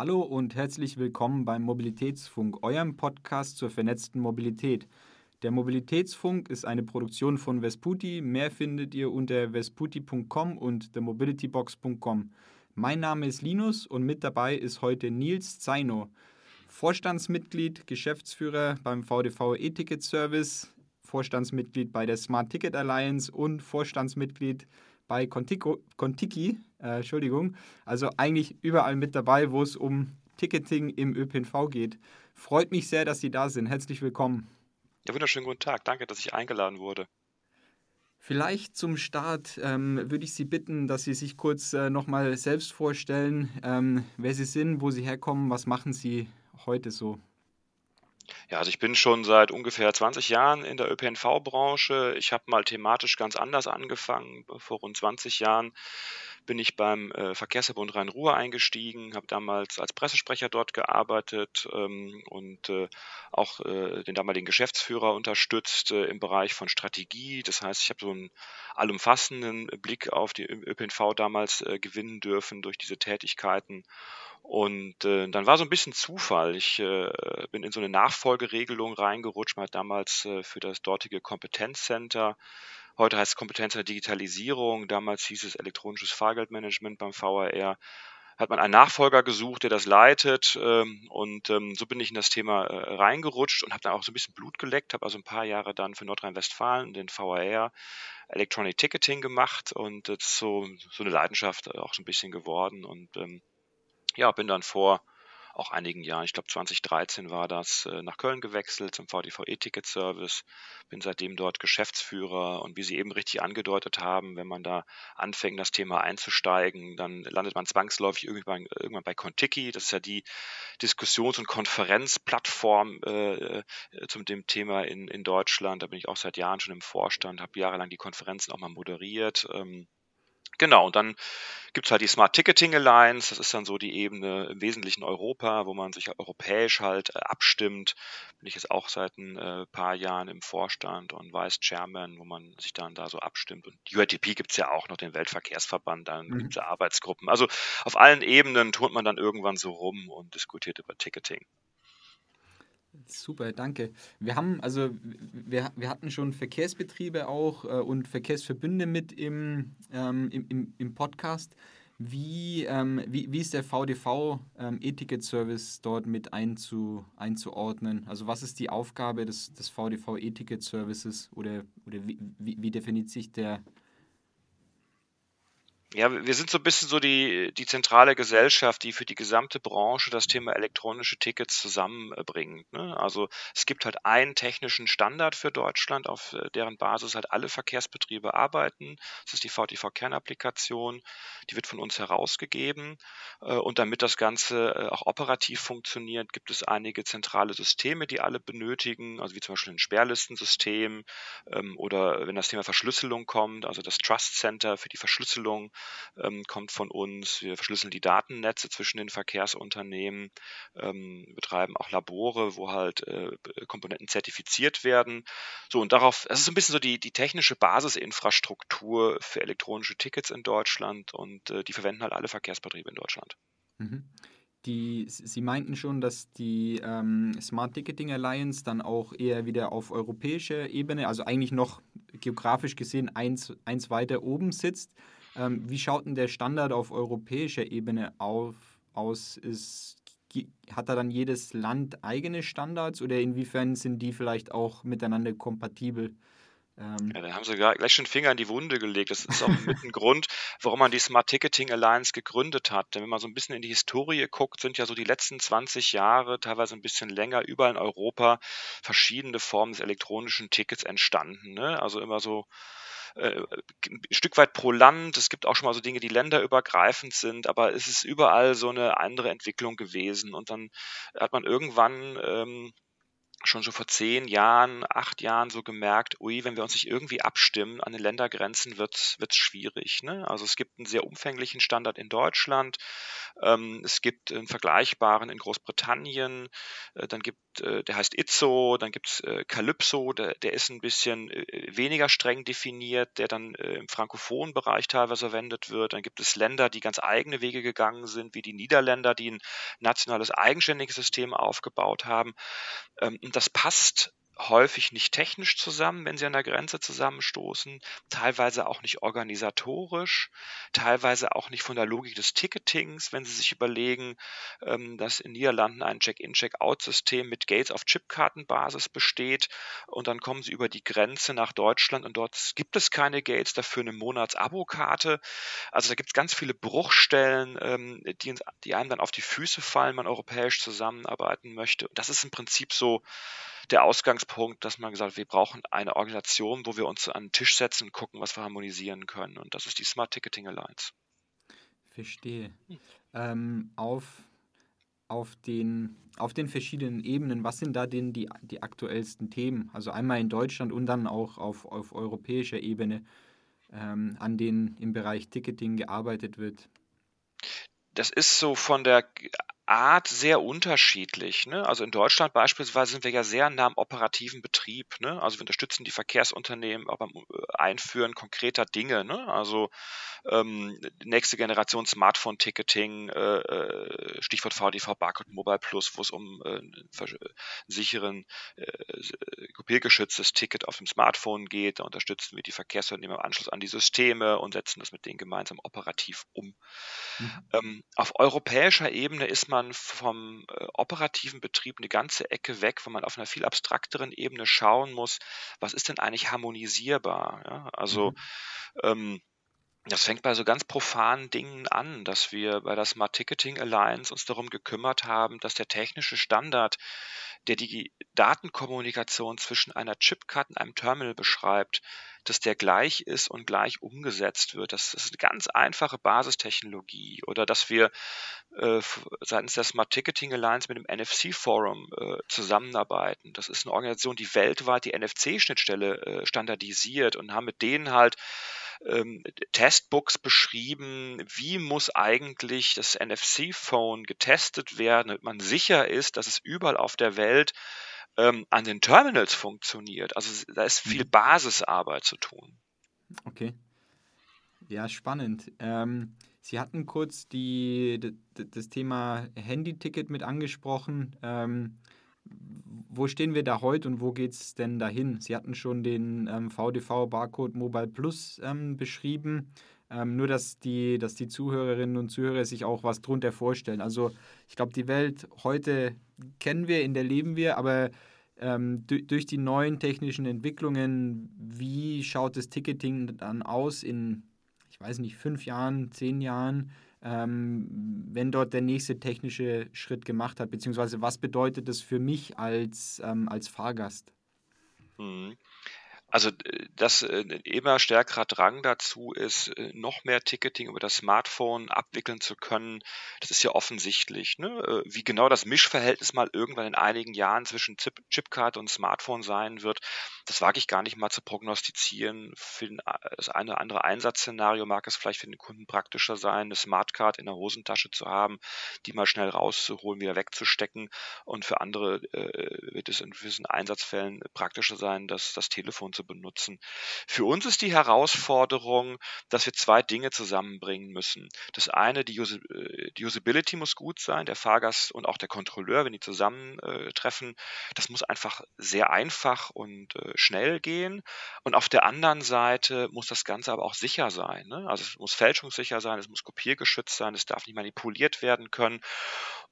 Hallo und herzlich willkommen beim Mobilitätsfunk, eurem Podcast zur vernetzten Mobilität. Der Mobilitätsfunk ist eine Produktion von Vesputi. Mehr findet ihr unter vesputi.com und themobilitybox.com. Mein Name ist Linus und mit dabei ist heute Nils Zeino, Vorstandsmitglied, Geschäftsführer beim VDV E-Ticket Service, Vorstandsmitglied bei der Smart Ticket Alliance und Vorstandsmitglied bei Contiki, Contiki äh, Entschuldigung, also eigentlich überall mit dabei, wo es um Ticketing im ÖPNV geht. Freut mich sehr, dass Sie da sind. Herzlich willkommen. Ja, wunderschönen guten Tag. Danke, dass ich eingeladen wurde. Vielleicht zum Start ähm, würde ich Sie bitten, dass Sie sich kurz äh, nochmal selbst vorstellen, ähm, wer Sie sind, wo Sie herkommen, was machen Sie heute so? Ja, also ich bin schon seit ungefähr 20 Jahren in der ÖPNV-Branche. Ich habe mal thematisch ganz anders angefangen. Vor rund 20 Jahren bin ich beim äh, Verkehrsverbund Rhein-Ruhr eingestiegen, habe damals als Pressesprecher dort gearbeitet ähm, und äh, auch äh, den damaligen Geschäftsführer unterstützt äh, im Bereich von Strategie. Das heißt, ich habe so einen allumfassenden Blick auf die ÖPNV damals äh, gewinnen dürfen durch diese Tätigkeiten. Und äh, dann war so ein bisschen Zufall. Ich äh, bin in so eine Nachfolgeregelung reingerutscht. Man hat damals äh, für das dortige Kompetenzcenter Heute heißt es Kompetenz der Digitalisierung. Damals hieß es elektronisches Fahrgeldmanagement beim VRR. Hat man einen Nachfolger gesucht, der das leitet. Ähm, und ähm, so bin ich in das Thema äh, reingerutscht und habe dann auch so ein bisschen Blut geleckt. Habe also ein paar Jahre dann für Nordrhein-Westfalen den VRR Electronic Ticketing gemacht. Und das ist so, so eine Leidenschaft auch so ein bisschen geworden. Und ähm, ja, bin dann vor auch einigen Jahren, ich glaube 2013 war das, äh, nach Köln gewechselt zum VDVE-Ticket-Service, bin seitdem dort Geschäftsführer. Und wie Sie eben richtig angedeutet haben, wenn man da anfängt, das Thema einzusteigen, dann landet man zwangsläufig irgendwann, irgendwann bei Contiki, das ist ja die Diskussions- und Konferenzplattform äh, äh, zum dem Thema in, in Deutschland, da bin ich auch seit Jahren schon im Vorstand, habe jahrelang die Konferenzen auch mal moderiert, ähm, Genau, und dann gibt es halt die Smart Ticketing Alliance, das ist dann so die Ebene im Wesentlichen Europa, wo man sich europäisch halt äh, abstimmt. Bin ich jetzt auch seit ein äh, paar Jahren im Vorstand und Vice Chairman, wo man sich dann da so abstimmt. Und die UATP gibt es ja auch noch, den Weltverkehrsverband, dann mhm. gibt es Arbeitsgruppen. Also auf allen Ebenen turnt man dann irgendwann so rum und diskutiert über Ticketing. Super, danke. Wir haben, also wir, wir hatten schon Verkehrsbetriebe auch äh, und Verkehrsverbünde mit im, ähm, im, im, Podcast. Wie, ähm, wie, wie ist der VDV ähm, E-Ticket-Service dort mit einzu, einzuordnen? Also was ist die Aufgabe des, des VDV E-Ticket-Services oder, oder wie, wie, wie definiert sich der, ja, wir sind so ein bisschen so die, die zentrale Gesellschaft, die für die gesamte Branche das Thema elektronische Tickets zusammenbringt. Ne? Also es gibt halt einen technischen Standard für Deutschland, auf äh, deren Basis halt alle Verkehrsbetriebe arbeiten. Das ist die VTV-Kernapplikation. Die wird von uns herausgegeben. Äh, und damit das Ganze äh, auch operativ funktioniert, gibt es einige zentrale Systeme, die alle benötigen, also wie zum Beispiel ein Sperrlistensystem ähm, oder wenn das Thema Verschlüsselung kommt, also das Trust Center für die Verschlüsselung ähm, kommt von uns. Wir verschlüsseln die Datennetze zwischen den Verkehrsunternehmen, ähm, betreiben auch Labore, wo halt äh, Komponenten zertifiziert werden. So und darauf, das ist so ein bisschen so die, die technische Basisinfrastruktur für elektronische Tickets in Deutschland und äh, die verwenden halt alle Verkehrsbetriebe in Deutschland. Mhm. Die, Sie meinten schon, dass die ähm, Smart Ticketing Alliance dann auch eher wieder auf europäischer Ebene, also eigentlich noch geografisch gesehen eins, eins weiter oben sitzt. Ähm, wie schaut denn der Standard auf europäischer Ebene auf, aus? Ist, hat da dann jedes Land eigene Standards oder inwiefern sind die vielleicht auch miteinander kompatibel? Ähm ja, dann haben sie gleich schon Finger in die Wunde gelegt. Das ist auch mit ein Grund, warum man die Smart Ticketing Alliance gegründet hat. Denn wenn man so ein bisschen in die Historie guckt, sind ja so die letzten 20 Jahre, teilweise ein bisschen länger, überall in Europa verschiedene Formen des elektronischen Tickets entstanden. Ne? Also immer so äh, ein Stück weit pro Land. Es gibt auch schon mal so Dinge, die länderübergreifend sind, aber es ist überall so eine andere Entwicklung gewesen. Und dann hat man irgendwann ähm, schon so vor zehn Jahren, acht Jahren so gemerkt, ui, wenn wir uns nicht irgendwie abstimmen an den Ländergrenzen, wird es schwierig. Ne? Also es gibt einen sehr umfänglichen Standard in Deutschland, ähm, es gibt einen vergleichbaren in Großbritannien, äh, dann gibt äh, der heißt Itzo, dann gibt es äh, Calypso, der, der, ist ein bisschen äh, weniger streng definiert, der dann äh, im frankophonen Bereich teilweise verwendet wird. Dann gibt es Länder, die ganz eigene Wege gegangen sind, wie die Niederländer, die ein nationales eigenständiges System aufgebaut haben. Ähm, das passt häufig nicht technisch zusammen, wenn sie an der Grenze zusammenstoßen, teilweise auch nicht organisatorisch, teilweise auch nicht von der Logik des Ticketings, wenn sie sich überlegen, ähm, dass in Niederlanden ein Check-in, Check-out-System mit Gates auf Chipkartenbasis besteht und dann kommen sie über die Grenze nach Deutschland und dort gibt es keine Gates, dafür eine Monats-Abo-Karte. Also da gibt es ganz viele Bruchstellen, ähm, die, die einem dann auf die Füße fallen, man europäisch zusammenarbeiten möchte. Das ist im Prinzip so der Ausgangspunkt, dass man gesagt hat, wir brauchen eine Organisation, wo wir uns an den Tisch setzen und gucken, was wir harmonisieren können. Und das ist die Smart Ticketing Alliance. Verstehe. Hm. Ähm, auf, auf, den, auf den verschiedenen Ebenen, was sind da denn die, die aktuellsten Themen? Also einmal in Deutschland und dann auch auf, auf europäischer Ebene, ähm, an denen im Bereich Ticketing gearbeitet wird? Das ist so von der Art sehr unterschiedlich. Ne? Also in Deutschland beispielsweise sind wir ja sehr nah am operativen Betrieb. Ne? Also wir unterstützen die Verkehrsunternehmen auch beim äh, Einführen konkreter Dinge. Ne? Also ähm, nächste Generation Smartphone-Ticketing, äh, äh Stichwort VDV Barcode Mobile Plus, wo es um äh, einen sicheren, äh, kopiergeschütztes Ticket auf dem Smartphone geht. Da unterstützen wir die Verkehrsunternehmen im Anschluss an die Systeme und setzen das mit denen gemeinsam operativ um. Mhm. Ähm, auf europäischer Ebene ist man vom äh, operativen Betrieb eine ganze Ecke weg, wo man auf einer viel abstrakteren Ebene schauen muss, was ist denn eigentlich harmonisierbar? Ja? Also mhm. ähm, das fängt bei so ganz profanen Dingen an, dass wir bei der Smart Ticketing Alliance uns darum gekümmert haben, dass der technische Standard, der die Datenkommunikation zwischen einer Chipcard und einem Terminal beschreibt, dass der gleich ist und gleich umgesetzt wird. Das ist eine ganz einfache Basistechnologie. Oder dass wir äh, seitens der Smart Ticketing Alliance mit dem NFC Forum äh, zusammenarbeiten. Das ist eine Organisation, die weltweit die NFC-Schnittstelle äh, standardisiert und haben mit denen halt ähm, Testbooks beschrieben, wie muss eigentlich das NFC-Phone getestet werden, damit man sicher ist, dass es überall auf der Welt ähm, an den Terminals funktioniert. Also da ist viel mhm. Basisarbeit zu tun. Okay. Ja, spannend. Ähm, Sie hatten kurz die, das Thema Handy-Ticket mit angesprochen. Ähm, wo stehen wir da heute und wo geht es denn dahin? Sie hatten schon den ähm, VDV Barcode Mobile Plus ähm, beschrieben. Ähm, nur, dass die, dass die Zuhörerinnen und Zuhörer sich auch was drunter vorstellen. Also ich glaube, die Welt heute kennen wir, in der leben wir, aber ähm, durch die neuen technischen Entwicklungen, wie schaut das Ticketing dann aus in, ich weiß nicht, fünf Jahren, zehn Jahren? Ähm, wenn dort der nächste technische Schritt gemacht hat, beziehungsweise was bedeutet das für mich als, ähm, als Fahrgast? Mhm. Also das äh, immer stärkerer Drang dazu ist, äh, noch mehr Ticketing über das Smartphone abwickeln zu können. Das ist ja offensichtlich. Ne? Äh, wie genau das Mischverhältnis mal irgendwann in einigen Jahren zwischen Chip Chipcard und Smartphone sein wird, das wage ich gar nicht mal zu prognostizieren. Für das eine oder andere Einsatzszenario mag es vielleicht für den Kunden praktischer sein, eine Smartcard in der Hosentasche zu haben, die mal schnell rauszuholen, wieder wegzustecken. Und für andere äh, wird es in gewissen Einsatzfällen praktischer sein, das, das Telefon zu benutzen. Für uns ist die Herausforderung, dass wir zwei Dinge zusammenbringen müssen. Das eine, die, Us äh, die Usability muss gut sein, der Fahrgast und auch der Kontrolleur, wenn die zusammentreffen, das muss einfach sehr einfach und äh, schnell gehen. Und auf der anderen Seite muss das Ganze aber auch sicher sein. Ne? Also es muss fälschungssicher sein, es muss kopiergeschützt sein, es darf nicht manipuliert werden können.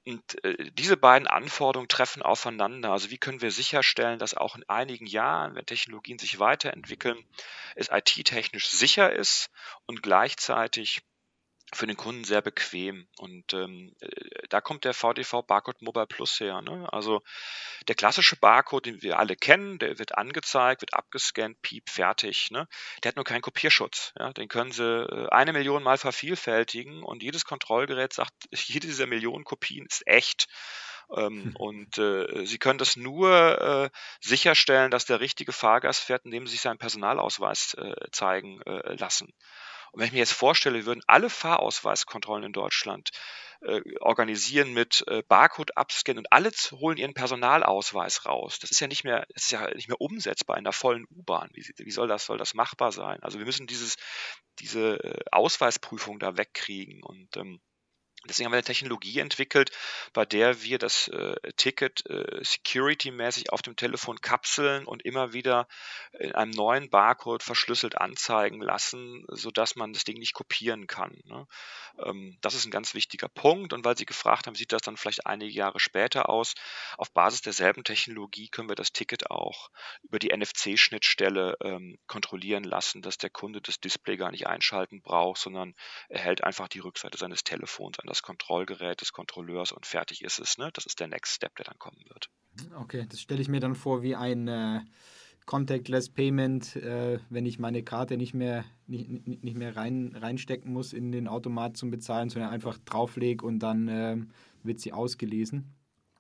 Und äh, diese beiden Anforderungen treffen aufeinander. Also wie können wir sicherstellen, dass auch in einigen Jahren, wenn Technologien sich weiterentwickeln, es IT-technisch sicher ist und gleichzeitig für den Kunden sehr bequem. Und ähm, äh, da kommt der VDV Barcode Mobile Plus her. Ne? Also der klassische Barcode, den wir alle kennen, der wird angezeigt, wird abgescannt, piep, fertig. Ne? Der hat nur keinen Kopierschutz. Ja? Den können Sie äh, eine Million Mal vervielfältigen und jedes Kontrollgerät sagt, jede dieser Millionen Kopien ist echt. Ähm, hm. Und äh, Sie können das nur äh, sicherstellen, dass der richtige Fahrgast fährt, indem Sie sich seinen Personalausweis äh, zeigen äh, lassen. Und wenn ich mir jetzt vorstelle, wir würden alle Fahrausweiskontrollen in Deutschland äh, organisieren mit äh, Barcode abscannen und alle holen ihren Personalausweis raus. Das ist ja nicht mehr, das ist ja nicht mehr umsetzbar in einer vollen U-Bahn. Wie, wie, soll das, soll das machbar sein? Also wir müssen dieses, diese Ausweisprüfung da wegkriegen und ähm, Deswegen haben wir eine Technologie entwickelt, bei der wir das äh, Ticket äh, security-mäßig auf dem Telefon kapseln und immer wieder in einem neuen Barcode verschlüsselt anzeigen lassen, sodass man das Ding nicht kopieren kann. Ne? Ähm, das ist ein ganz wichtiger Punkt. Und weil Sie gefragt haben, sieht das dann vielleicht einige Jahre später aus? Auf Basis derselben Technologie können wir das Ticket auch über die NFC-Schnittstelle ähm, kontrollieren lassen, dass der Kunde das Display gar nicht einschalten braucht, sondern er hält einfach die Rückseite seines Telefons an das Kontrollgerät des Kontrolleurs und fertig ist es. Ne? Das ist der Next Step, der dann kommen wird. Okay, das stelle ich mir dann vor wie ein äh, Contactless Payment, äh, wenn ich meine Karte nicht mehr, nicht, nicht mehr rein, reinstecken muss in den Automat zum Bezahlen, sondern einfach drauflege und dann äh, wird sie ausgelesen.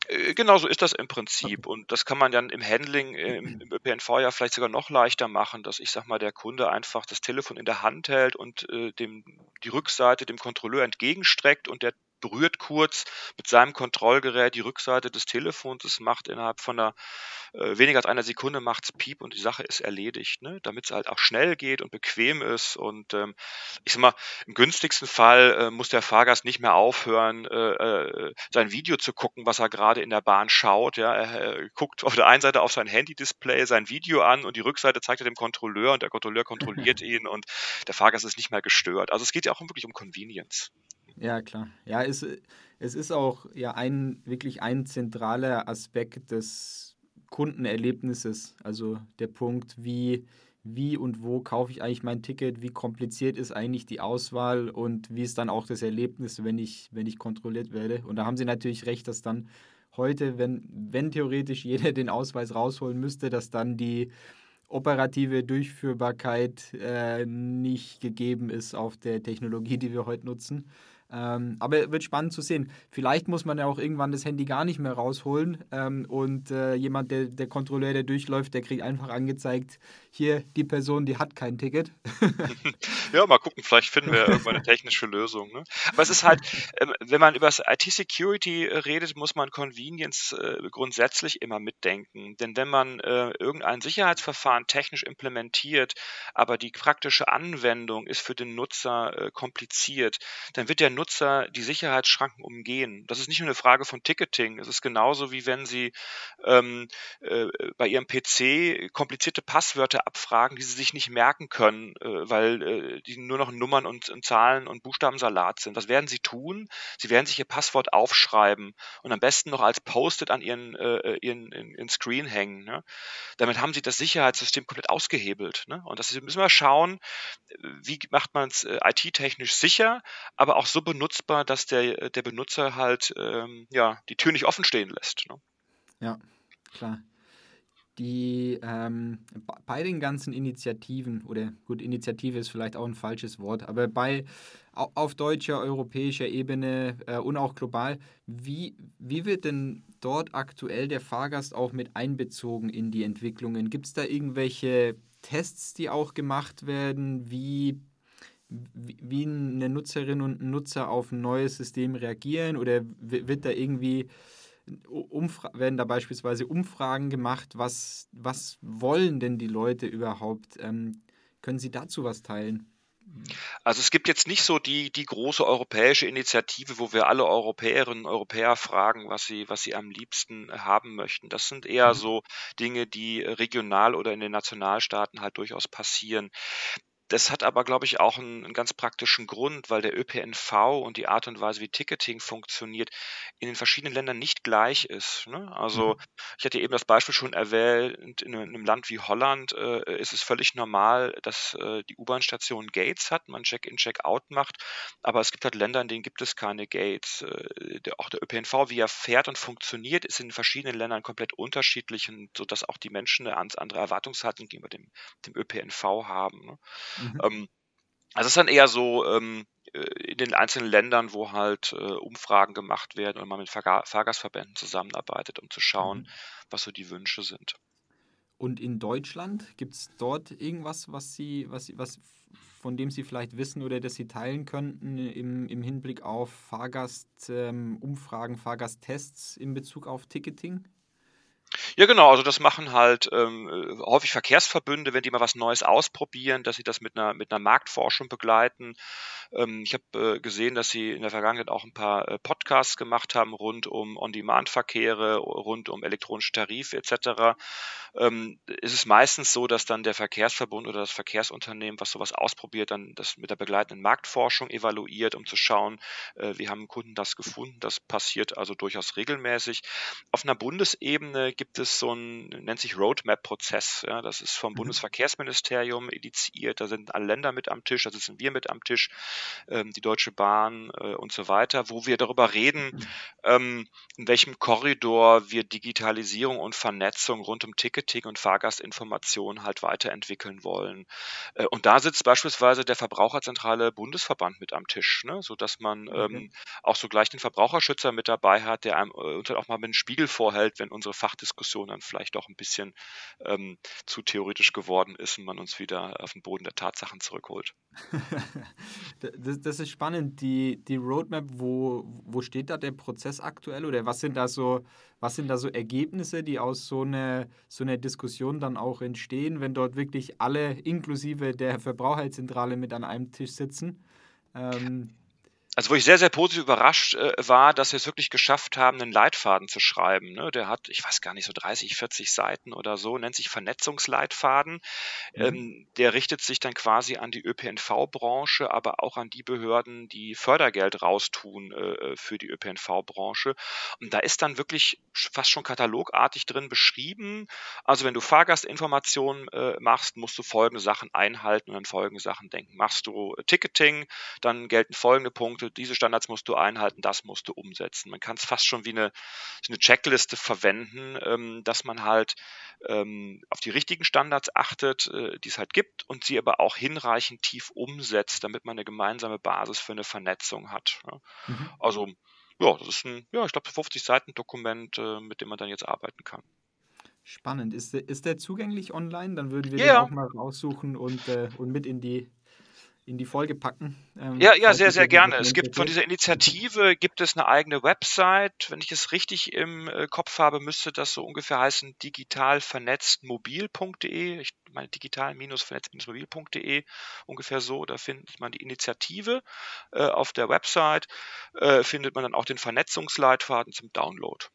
Äh, genau so ist das im Prinzip. Und das kann man dann im Handling, äh, im, im ÖPNV ja vielleicht sogar noch leichter machen, dass ich sag mal, der Kunde einfach das Telefon in der Hand hält und äh, dem die Rückseite dem Kontrolleur entgegenstreckt und der berührt kurz mit seinem Kontrollgerät die Rückseite des Telefons. Es macht innerhalb von einer, äh, weniger als einer Sekunde macht's Piep und die Sache ist erledigt, ne? damit es halt auch schnell geht und bequem ist. Und ähm, ich sag mal, im günstigsten Fall äh, muss der Fahrgast nicht mehr aufhören, äh, äh sein Video zu gucken, was er gerade in der Bahn schaut. Ja? Er, er guckt auf der einen Seite auf sein Handy-Display sein Video an und die Rückseite zeigt er dem Kontrolleur und der Kontrolleur kontrolliert ihn und der Fahrgast ist nicht mehr gestört. Also es geht ja auch wirklich um Convenience. Ja, klar. Ja, es, es ist auch ja ein wirklich ein zentraler Aspekt des Kundenerlebnisses. Also der Punkt, wie, wie und wo kaufe ich eigentlich mein Ticket, wie kompliziert ist eigentlich die Auswahl und wie ist dann auch das Erlebnis, wenn ich, wenn ich kontrolliert werde. Und da haben Sie natürlich recht, dass dann heute, wenn, wenn theoretisch jeder den Ausweis rausholen müsste, dass dann die operative Durchführbarkeit äh, nicht gegeben ist auf der Technologie, die wir heute nutzen. Ähm, aber wird spannend zu sehen. Vielleicht muss man ja auch irgendwann das Handy gar nicht mehr rausholen ähm, und äh, jemand, der, der Kontrolleur, der durchläuft, der kriegt einfach angezeigt, hier die Person, die hat kein Ticket. ja, mal gucken, vielleicht finden wir irgendwann eine technische Lösung. Ne? Aber es ist halt, äh, wenn man über IT-Security redet, muss man Convenience äh, grundsätzlich immer mitdenken. Denn wenn man äh, irgendein Sicherheitsverfahren technisch implementiert, aber die praktische Anwendung ist für den Nutzer äh, kompliziert, dann wird der Nutzer die Sicherheitsschranken umgehen. Das ist nicht nur eine Frage von Ticketing. Es ist genauso wie wenn Sie ähm, äh, bei Ihrem PC komplizierte Passwörter abfragen, die Sie sich nicht merken können, äh, weil äh, die nur noch Nummern und, und Zahlen und Buchstabensalat sind. Was werden Sie tun? Sie werden sich Ihr Passwort aufschreiben und am besten noch als Post-it an Ihren, äh, äh, Ihren, in Screen hängen. Ne? Damit haben Sie das Sicherheitssystem komplett ausgehebelt. Ne? Und das müssen wir schauen, wie macht man es äh, IT-technisch sicher, aber auch so benutzbar, dass der, der Benutzer halt ähm, ja, die Tür nicht offen stehen lässt. Ne? Ja, klar. Die ähm, bei den ganzen Initiativen, oder gut, Initiative ist vielleicht auch ein falsches Wort, aber bei auf deutscher, europäischer Ebene äh, und auch global, wie, wie wird denn dort aktuell der Fahrgast auch mit einbezogen in die Entwicklungen? Gibt es da irgendwelche Tests, die auch gemacht werden? Wie wie eine Nutzerin und ein Nutzer auf ein neues System reagieren oder wird da irgendwie werden da beispielsweise Umfragen gemacht, was, was wollen denn die Leute überhaupt? Ähm, können Sie dazu was teilen? Also es gibt jetzt nicht so die, die große europäische Initiative, wo wir alle Europäerinnen und Europäer fragen, was sie, was sie am liebsten haben möchten. Das sind eher mhm. so Dinge, die regional oder in den Nationalstaaten halt durchaus passieren. Das hat aber, glaube ich, auch einen, einen, ganz praktischen Grund, weil der ÖPNV und die Art und Weise, wie Ticketing funktioniert, in den verschiedenen Ländern nicht gleich ist. Ne? Also mhm. ich hatte eben das Beispiel schon erwähnt, in einem Land wie Holland äh, ist es völlig normal, dass äh, die U-Bahn-Station Gates hat, man Check-in, Check-out macht, aber es gibt halt Länder, in denen gibt es keine Gates. Äh, der, auch der ÖPNV, wie er fährt und funktioniert, ist in verschiedenen Ländern komplett unterschiedlich, und sodass auch die Menschen eine andere Erwartungshaltung gegenüber dem, dem ÖPNV haben. Ne? Mhm. Ähm, also es ist dann eher so ähm, äh, in den einzelnen Ländern, wo halt äh, Umfragen gemacht werden und man mit Fahr Fahrgastverbänden zusammenarbeitet, um zu schauen, mhm. was so die Wünsche sind. Und in Deutschland gibt es dort irgendwas, was Sie, was, was, von dem Sie vielleicht wissen oder das Sie teilen könnten im, im Hinblick auf Fahrgastumfragen, ähm, Fahrgasttests in Bezug auf Ticketing? Ja, genau. Also das machen halt ähm, äh, häufig Verkehrsverbünde, wenn die mal was Neues ausprobieren, dass sie das mit einer mit einer Marktforschung begleiten. Ähm, ich habe äh, gesehen, dass sie in der Vergangenheit auch ein paar äh, Podcasts gemacht haben rund um On-Demand-Verkehre, rund um elektronische Tarife etc. Ähm, ist es meistens so, dass dann der Verkehrsverbund oder das Verkehrsunternehmen, was sowas ausprobiert, dann das mit der begleitenden Marktforschung evaluiert, um zu schauen, äh, wie haben Kunden das gefunden. Das passiert also durchaus regelmäßig. Auf einer Bundesebene gibt es so ein, nennt sich Roadmap-Prozess. Ja, das ist vom mhm. Bundesverkehrsministerium initiiert. Da sind alle Länder mit am Tisch, da sitzen wir mit am Tisch, ähm, die Deutsche Bahn äh, und so weiter, wo wir darüber reden, mhm. ähm, in welchem Korridor wir Digitalisierung und Vernetzung rund um Ticketing und Fahrgastinformation halt weiterentwickeln wollen. Äh, und da sitzt beispielsweise der Verbraucherzentrale Bundesverband mit am Tisch, ne, sodass man ähm, auch so gleich den Verbraucherschützer mit dabei hat, der einem äh, uns auch mal mit dem Spiegel vorhält, wenn unsere Fachdiskussion Diskussion dann vielleicht auch ein bisschen ähm, zu theoretisch geworden ist und man uns wieder auf den Boden der Tatsachen zurückholt. das, das, ist spannend. Die, die Roadmap, wo, wo steht da der Prozess aktuell oder was sind da so, was sind da so Ergebnisse, die aus so einer so eine Diskussion dann auch entstehen, wenn dort wirklich alle inklusive der Verbraucherzentrale mit an einem Tisch sitzen? Ähm, also wo ich sehr, sehr positiv überrascht äh, war, dass wir es wirklich geschafft haben, einen Leitfaden zu schreiben. Ne? Der hat, ich weiß gar nicht, so 30, 40 Seiten oder so, nennt sich Vernetzungsleitfaden. Mhm. Ähm, der richtet sich dann quasi an die ÖPNV-Branche, aber auch an die Behörden, die Fördergeld raustun äh, äh für die ÖPNV-Branche. Und da ist dann wirklich fast schon katalogartig drin beschrieben. Also wenn du Fahrgastinformationen äh, machst, musst du folgende Sachen einhalten und an folgende Sachen denken. Machst du Ticketing, dann gelten folgende Punkte diese Standards musst du einhalten, das musst du umsetzen. Man kann es fast schon wie eine, eine Checkliste verwenden, ähm, dass man halt ähm, auf die richtigen Standards achtet, äh, die es halt gibt und sie aber auch hinreichend tief umsetzt, damit man eine gemeinsame Basis für eine Vernetzung hat. Ja. Mhm. Also ja, das ist ein, ja, ich glaube, 50 Seiten Dokument, äh, mit dem man dann jetzt arbeiten kann. Spannend. Ist, ist der zugänglich online? Dann würden wir yeah. den auch mal raussuchen und, äh, und mit in die in die Folge packen. Ähm, ja, ja, sehr, sehr gerne. Es gibt von dieser Initiative gibt es eine eigene Website. Wenn ich es richtig im äh, Kopf habe, müsste das so ungefähr heißen digitalvernetztmobil.de. Ich meine digital-vernetzt-mobil.de ungefähr so. Da findet man die Initiative äh, auf der Website. Äh, findet man dann auch den Vernetzungsleitfaden zum Download.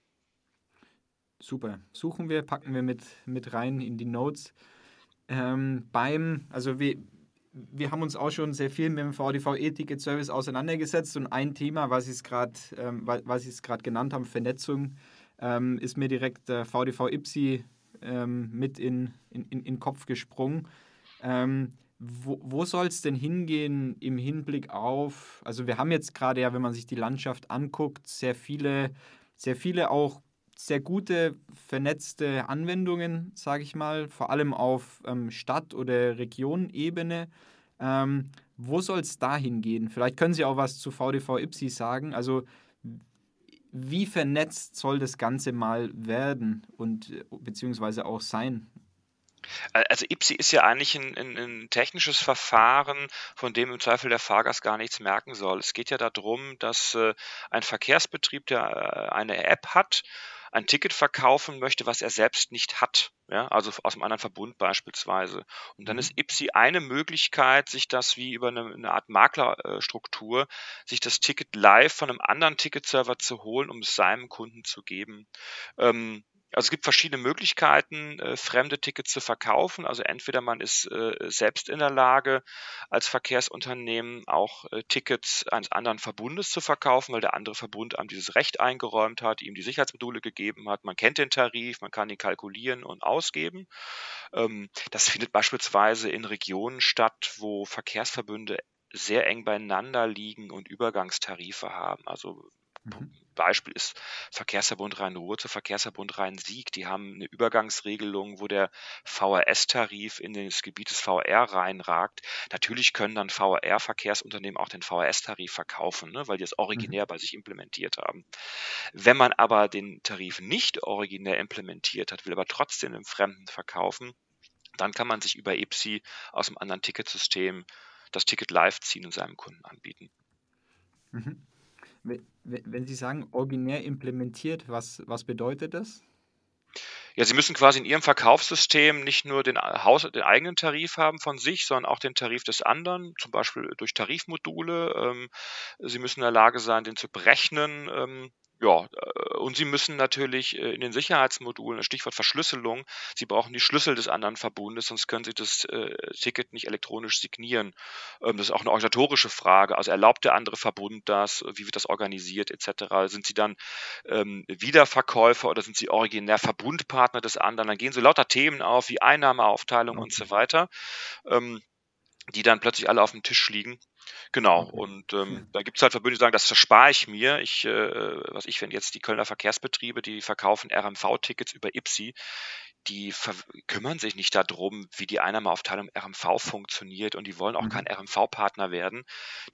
Super. Suchen wir, packen wir mit, mit rein in die Notes. Ähm, beim, also wir, wir haben uns auch schon sehr viel mit dem VDV-E-Ticket-Service auseinandergesetzt und ein Thema, was ich es gerade ähm, genannt habe, Vernetzung, ähm, ist mir direkt der VDV-IPSI ähm, mit in, in, in, in Kopf gesprungen. Ähm, wo, wo soll es denn hingehen im Hinblick auf, also wir haben jetzt gerade ja, wenn man sich die Landschaft anguckt, sehr viele, sehr viele auch sehr gute vernetzte Anwendungen, sage ich mal, vor allem auf ähm, Stadt- oder Regionebene. Ähm, wo soll es dahin gehen? Vielleicht können Sie auch was zu VDV IPSI sagen. Also wie vernetzt soll das Ganze mal werden und beziehungsweise auch sein? Also IPSI ist ja eigentlich ein, ein, ein, technisches Verfahren, von dem im Zweifel der Fahrgast gar nichts merken soll. Es geht ja darum, dass äh, ein Verkehrsbetrieb, der äh, eine App hat, ein Ticket verkaufen möchte, was er selbst nicht hat. Ja, also aus einem anderen Verbund beispielsweise. Und dann mhm. ist IPSI eine Möglichkeit, sich das wie über eine, eine Art Maklerstruktur, sich das Ticket live von einem anderen Ticketserver zu holen, um es seinem Kunden zu geben. Ähm, also es gibt verschiedene Möglichkeiten, äh, fremde Tickets zu verkaufen. Also entweder man ist äh, selbst in der Lage, als Verkehrsunternehmen auch äh, Tickets eines anderen Verbundes zu verkaufen, weil der andere Verbund einem dieses Recht eingeräumt hat, ihm die Sicherheitsmodule gegeben hat. Man kennt den Tarif, man kann ihn kalkulieren und ausgeben. Ähm, das findet beispielsweise in Regionen statt, wo Verkehrsverbünde sehr eng beieinander liegen und Übergangstarife haben. Also Mhm. Beispiel ist Verkehrsverbund Rhein-Ruhr zu Verkehrsverbund Rhein-Sieg. Die haben eine Übergangsregelung, wo der VRS-Tarif in das Gebiet des VR reinragt. Natürlich können dann VR-Verkehrsunternehmen auch den VRS-Tarif verkaufen, ne, weil die es originär mhm. bei sich implementiert haben. Wenn man aber den Tarif nicht originär implementiert hat, will aber trotzdem im Fremden verkaufen, dann kann man sich über EPSI aus einem anderen Ticketsystem das Ticket live ziehen und seinem Kunden anbieten. Mhm. Wenn Sie sagen, originär implementiert, was, was bedeutet das? Ja, Sie müssen quasi in Ihrem Verkaufssystem nicht nur den, Haus, den eigenen Tarif haben von sich, sondern auch den Tarif des anderen, zum Beispiel durch Tarifmodule. Ähm, Sie müssen in der Lage sein, den zu berechnen. Ja, äh, und Sie müssen natürlich äh, in den Sicherheitsmodulen, Stichwort Verschlüsselung, Sie brauchen die Schlüssel des anderen Verbundes, sonst können Sie das äh, Ticket nicht elektronisch signieren. Ähm, das ist auch eine organisatorische Frage. Also erlaubt der andere Verbund das? Wie wird das organisiert etc.? Sind Sie dann ähm, Wiederverkäufer oder sind Sie originär Verbundpartner des anderen? Dann gehen so lauter Themen auf wie Einnahmeaufteilung okay. und so weiter, ähm, die dann plötzlich alle auf dem Tisch liegen. Genau, okay. und ähm, hm. da gibt es halt Verbünde, die sagen, das verspare ich mir. Ich, äh, was ich, wenn jetzt die Kölner Verkehrsbetriebe, die verkaufen RMV-Tickets über IPSI, die kümmern sich nicht darum, wie die Einnahmeaufteilung RMV funktioniert und die wollen auch mhm. kein RMV-Partner werden.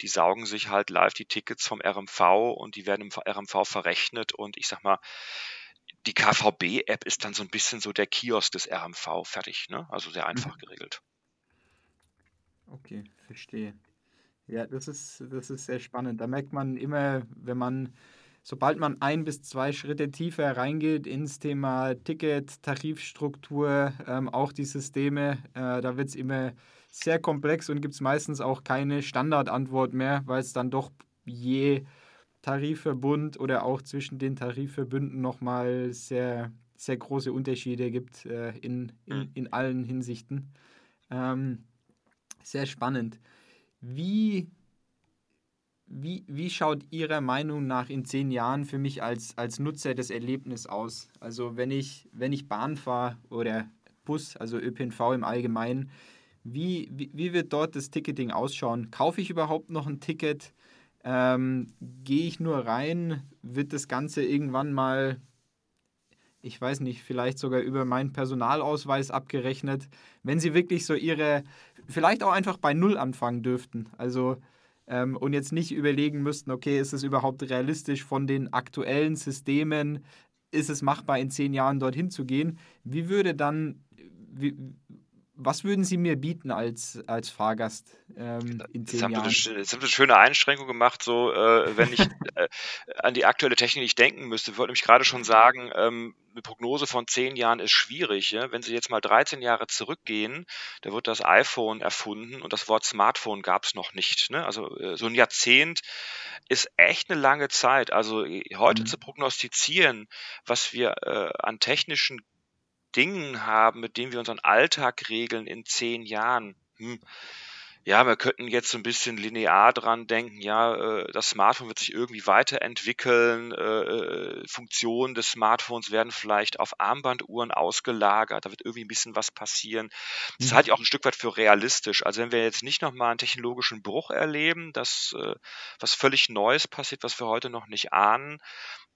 Die saugen sich halt live die Tickets vom RMV und die werden im RMV verrechnet und ich sag mal, die KVB-App ist dann so ein bisschen so der Kiosk des RMV fertig, ne? Also sehr einfach mhm. geregelt. Okay, verstehe. Ja, das ist, das ist sehr spannend. Da merkt man immer, wenn man, sobald man ein bis zwei Schritte tiefer reingeht ins Thema Ticket, Tarifstruktur, ähm, auch die Systeme, äh, da wird es immer sehr komplex und gibt es meistens auch keine Standardantwort mehr, weil es dann doch je Tarifverbund oder auch zwischen den Tarifverbünden nochmal sehr, sehr große Unterschiede gibt äh, in, in, mhm. in allen Hinsichten. Ähm, sehr spannend. Wie, wie, wie schaut Ihrer Meinung nach in zehn Jahren für mich als, als Nutzer das Erlebnis aus? Also wenn ich, wenn ich Bahn fahre oder Bus, also ÖPNV im Allgemeinen, wie, wie, wie wird dort das Ticketing ausschauen? Kaufe ich überhaupt noch ein Ticket? Ähm, Gehe ich nur rein? Wird das Ganze irgendwann mal ich weiß nicht, vielleicht sogar über meinen Personalausweis abgerechnet, wenn sie wirklich so ihre, vielleicht auch einfach bei Null anfangen dürften. Also ähm, und jetzt nicht überlegen müssten, okay, ist es überhaupt realistisch von den aktuellen Systemen, ist es machbar in zehn Jahren dorthin zu gehen? Wie würde dann, wie, was würden Sie mir bieten als, als Fahrgast ähm, in zehn jetzt Jahren? Jetzt haben Sie eine schöne Einschränkung gemacht, so äh, wenn ich äh, an die aktuelle Technik nicht denken müsste. Ich wollte nämlich gerade schon sagen, ähm, eine Prognose von zehn Jahren ist schwierig. Ja? Wenn Sie jetzt mal 13 Jahre zurückgehen, da wird das iPhone erfunden und das Wort Smartphone gab es noch nicht. Ne? Also äh, so ein Jahrzehnt ist echt eine lange Zeit. Also heute mhm. zu prognostizieren, was wir äh, an technischen Dingen haben, mit denen wir unseren Alltag regeln in zehn Jahren. Hm. Ja, wir könnten jetzt so ein bisschen linear dran denken, ja, äh, das Smartphone wird sich irgendwie weiterentwickeln, äh, äh, Funktionen des Smartphones werden vielleicht auf Armbanduhren ausgelagert, da wird irgendwie ein bisschen was passieren. Das mhm. halte ich auch ein Stück weit für realistisch. Also wenn wir jetzt nicht nochmal einen technologischen Bruch erleben, dass was völlig Neues passiert, was wir heute noch nicht ahnen,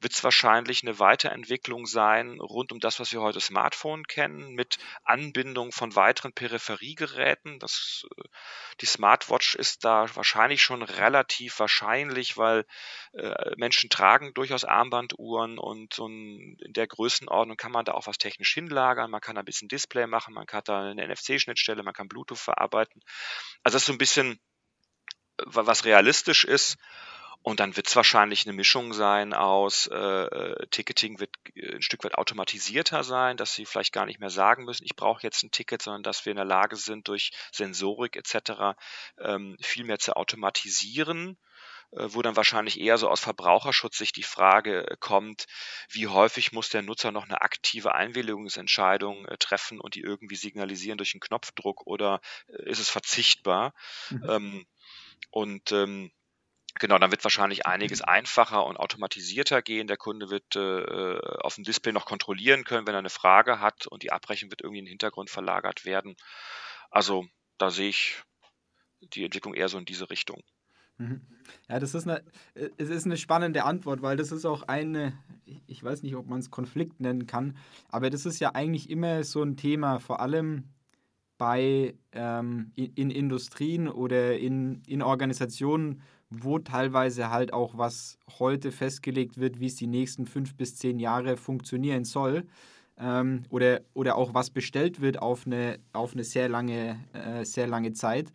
wird es wahrscheinlich eine Weiterentwicklung sein rund um das, was wir heute Smartphone kennen, mit Anbindung von weiteren Peripheriegeräten. Das, äh, die Smartwatch ist da wahrscheinlich schon relativ wahrscheinlich, weil äh, Menschen tragen durchaus Armbanduhren und so in der Größenordnung kann man da auch was technisch hinlagern. Man kann ein bisschen Display machen, man kann da eine NFC-Schnittstelle, man kann Bluetooth verarbeiten. Also das ist so ein bisschen äh, was realistisch ist. Und dann wird es wahrscheinlich eine Mischung sein aus, äh, äh, Ticketing wird äh, ein Stück weit automatisierter sein, dass sie vielleicht gar nicht mehr sagen müssen, ich brauche jetzt ein Ticket, sondern dass wir in der Lage sind, durch Sensorik etc. Ähm, viel mehr zu automatisieren äh, wo dann wahrscheinlich eher so aus Verbraucherschutzsicht die Frage kommt, wie häufig muss der Nutzer noch eine aktive Einwilligungsentscheidung treffen und die irgendwie signalisieren durch einen Knopfdruck oder ist es verzichtbar? Mhm. Ähm, und ähm, Genau, dann wird wahrscheinlich einiges einfacher und automatisierter gehen. Der Kunde wird äh, auf dem Display noch kontrollieren können, wenn er eine Frage hat und die Abrechnung wird irgendwie in den Hintergrund verlagert werden. Also da sehe ich die Entwicklung eher so in diese Richtung. Mhm. Ja, das ist eine, es ist eine spannende Antwort, weil das ist auch eine, ich weiß nicht, ob man es Konflikt nennen kann, aber das ist ja eigentlich immer so ein Thema, vor allem bei ähm, in, in, Industrien oder in, in Organisationen, wo teilweise halt auch was heute festgelegt wird, wie es die nächsten fünf bis zehn Jahre funktionieren soll. Ähm, oder, oder auch was bestellt wird auf eine, auf eine sehr lange, äh, sehr lange Zeit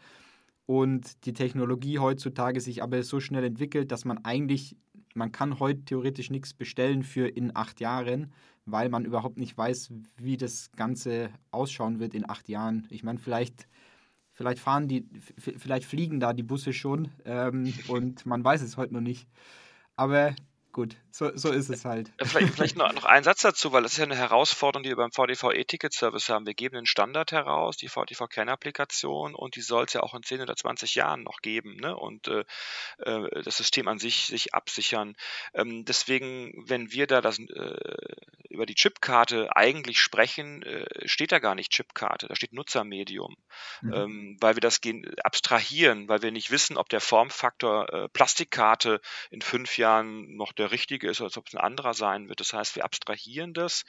und die Technologie heutzutage sich aber so schnell entwickelt, dass man eigentlich, man kann heute theoretisch nichts bestellen für in acht Jahren, weil man überhaupt nicht weiß, wie das Ganze ausschauen wird in acht Jahren. Ich meine, vielleicht, vielleicht fahren die, vielleicht fliegen da die Busse schon ähm, und man weiß es heute noch nicht. Aber gut, so, so ist es halt. Vielleicht, vielleicht noch, noch ein Satz dazu, weil das ist ja eine Herausforderung, die wir beim VDV E-Ticket Service haben. Wir geben einen Standard heraus, die VDV Kern-Applikation, und die soll es ja auch in 10 oder 20 Jahren noch geben ne? und äh, äh, das System an sich sich absichern. Ähm, deswegen, wenn wir da das, äh, über die Chipkarte eigentlich sprechen, äh, steht da gar nicht Chipkarte, da steht Nutzermedium, mhm. ähm, weil wir das gehen, abstrahieren, weil wir nicht wissen, ob der Formfaktor äh, Plastikkarte in fünf Jahren noch der der richtige ist, als ob es ein anderer sein wird. Das heißt, wir abstrahieren das.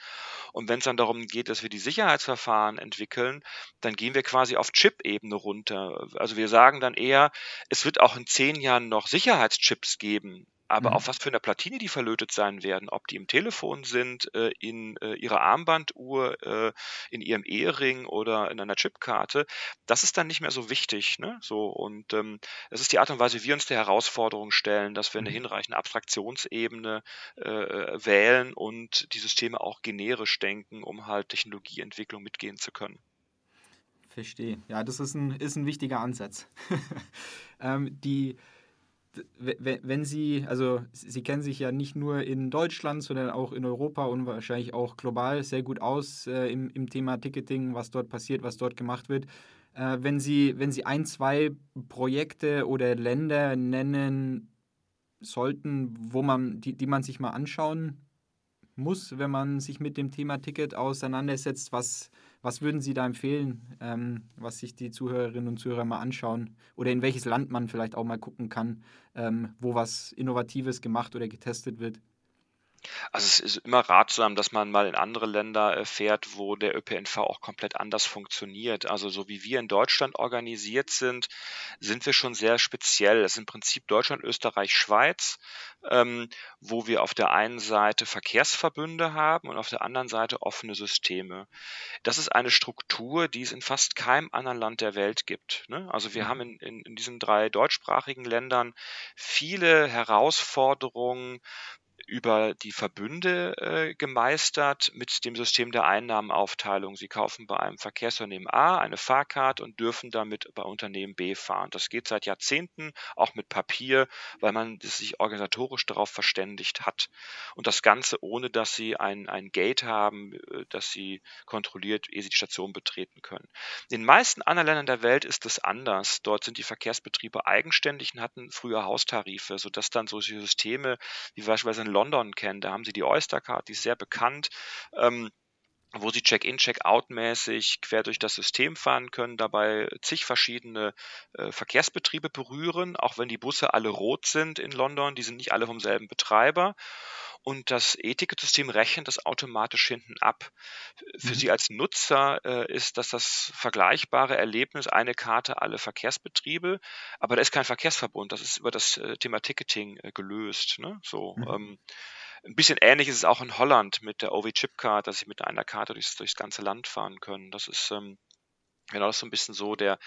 Und wenn es dann darum geht, dass wir die Sicherheitsverfahren entwickeln, dann gehen wir quasi auf Chip-Ebene runter. Also wir sagen dann eher, es wird auch in zehn Jahren noch Sicherheitschips geben. Aber mhm. auf was für eine Platine die verlötet sein werden, ob die im Telefon sind, äh, in äh, ihrer Armbanduhr, äh, in ihrem Ehering oder in einer Chipkarte, das ist dann nicht mehr so wichtig. Ne? So, und ähm, das ist die Art und Weise, wie wir uns der Herausforderung stellen, dass wir eine mhm. hinreichende Abstraktionsebene äh, wählen und die Systeme auch generisch denken, um halt Technologieentwicklung mitgehen zu können. Verstehe. Ja, das ist ein, ist ein wichtiger Ansatz. ähm, die wenn Sie, also Sie kennen sich ja nicht nur in Deutschland, sondern auch in Europa und wahrscheinlich auch global sehr gut aus äh, im, im Thema Ticketing, was dort passiert, was dort gemacht wird. Äh, wenn, Sie, wenn Sie ein, zwei Projekte oder Länder nennen sollten, wo man, die, die man sich mal anschauen muss, wenn man sich mit dem Thema Ticket auseinandersetzt, was, was würden Sie da empfehlen, ähm, was sich die Zuhörerinnen und Zuhörer mal anschauen oder in welches Land man vielleicht auch mal gucken kann, ähm, wo was Innovatives gemacht oder getestet wird? Also es ist immer ratsam, dass man mal in andere Länder äh, fährt, wo der ÖPNV auch komplett anders funktioniert. Also so wie wir in Deutschland organisiert sind, sind wir schon sehr speziell. Es ist im Prinzip Deutschland, Österreich, Schweiz, ähm, wo wir auf der einen Seite Verkehrsverbünde haben und auf der anderen Seite offene Systeme. Das ist eine Struktur, die es in fast keinem anderen Land der Welt gibt. Ne? Also wir mhm. haben in, in, in diesen drei deutschsprachigen Ländern viele Herausforderungen, über die Verbünde äh, gemeistert mit dem System der Einnahmenaufteilung. Sie kaufen bei einem Verkehrsunternehmen A eine Fahrkarte und dürfen damit bei Unternehmen B fahren. Das geht seit Jahrzehnten, auch mit Papier, weil man sich organisatorisch darauf verständigt hat. Und das Ganze ohne, dass sie ein, ein Gate haben, äh, das sie kontrolliert, ehe sie die Station betreten können. In den meisten anderen Ländern der Welt ist es anders. Dort sind die Verkehrsbetriebe eigenständig und hatten früher Haustarife, sodass dann solche Systeme wie beispielsweise in London kennen. Da haben sie die Oyster Card, die ist sehr bekannt. Ähm, wo sie Check-in, Check-out-mäßig quer durch das System fahren können, dabei zig verschiedene äh, Verkehrsbetriebe berühren, auch wenn die Busse alle rot sind in London, die sind nicht alle vom selben Betreiber. Und das E-Ticket-System rechnet das automatisch hinten ab. Für mhm. Sie als Nutzer äh, ist das das vergleichbare Erlebnis, eine Karte, alle Verkehrsbetriebe, aber da ist kein Verkehrsverbund, das ist über das äh, Thema Ticketing äh, gelöst. Ne? So, mhm. ähm, ein bisschen ähnlich ist es auch in Holland mit der OV-Chip-Card, dass sie mit einer Karte durchs, durchs ganze Land fahren können. Das ist ähm, genau das ist so ein bisschen so der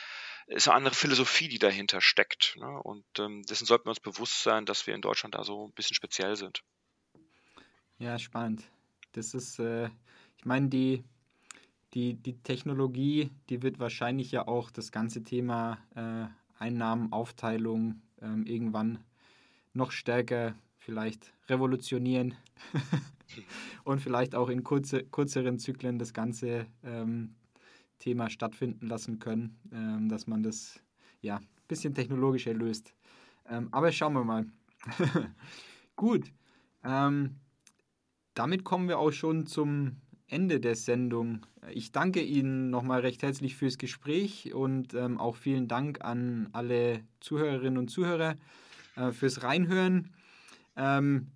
ist eine andere Philosophie, die dahinter steckt. Ne? Und ähm, dessen sollten wir uns bewusst sein, dass wir in Deutschland da so ein bisschen speziell sind. Ja, spannend. Das ist, äh, ich meine, die, die, die Technologie, die wird wahrscheinlich ja auch das ganze Thema äh, Einnahmenaufteilung ähm, irgendwann noch stärker vielleicht revolutionieren und vielleicht auch in kurze, kürzeren Zyklen das ganze ähm, Thema stattfinden lassen können, ähm, dass man das ja ein bisschen technologischer löst. Ähm, aber schauen wir mal. Gut. Ähm, damit kommen wir auch schon zum Ende der Sendung. Ich danke Ihnen nochmal recht herzlich fürs Gespräch und ähm, auch vielen Dank an alle Zuhörerinnen und Zuhörer äh, fürs Reinhören. Ähm,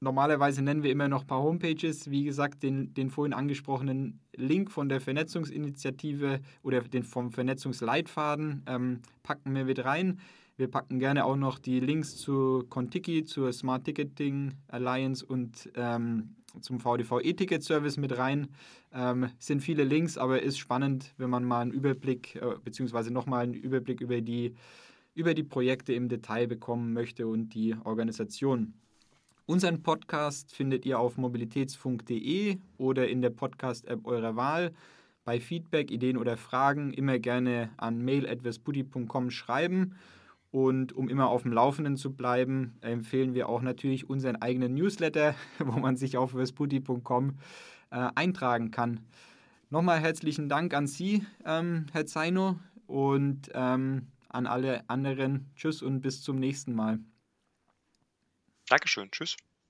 normalerweise nennen wir immer noch ein paar Homepages. Wie gesagt, den, den vorhin angesprochenen Link von der Vernetzungsinitiative oder den vom Vernetzungsleitfaden ähm, packen wir mit rein. Wir packen gerne auch noch die Links zu Contiki, zur Smart Ticketing Alliance und ähm, zum VDV E-Ticket Service mit rein. Ähm, sind viele Links, aber ist spannend, wenn man mal einen Überblick äh, beziehungsweise nochmal einen Überblick über die, über die Projekte im Detail bekommen möchte und die Organisation. Unseren Podcast findet ihr auf mobilitätsfunk.de oder in der Podcast-App eurer Wahl. Bei Feedback, Ideen oder Fragen immer gerne an mail.vesputi.com schreiben. Und um immer auf dem Laufenden zu bleiben, empfehlen wir auch natürlich unseren eigenen Newsletter, wo man sich auf vesputi.com äh, eintragen kann. Nochmal herzlichen Dank an Sie, ähm, Herr Zaino, und ähm, an alle anderen. Tschüss und bis zum nächsten Mal. Dankeschön. Tschüss.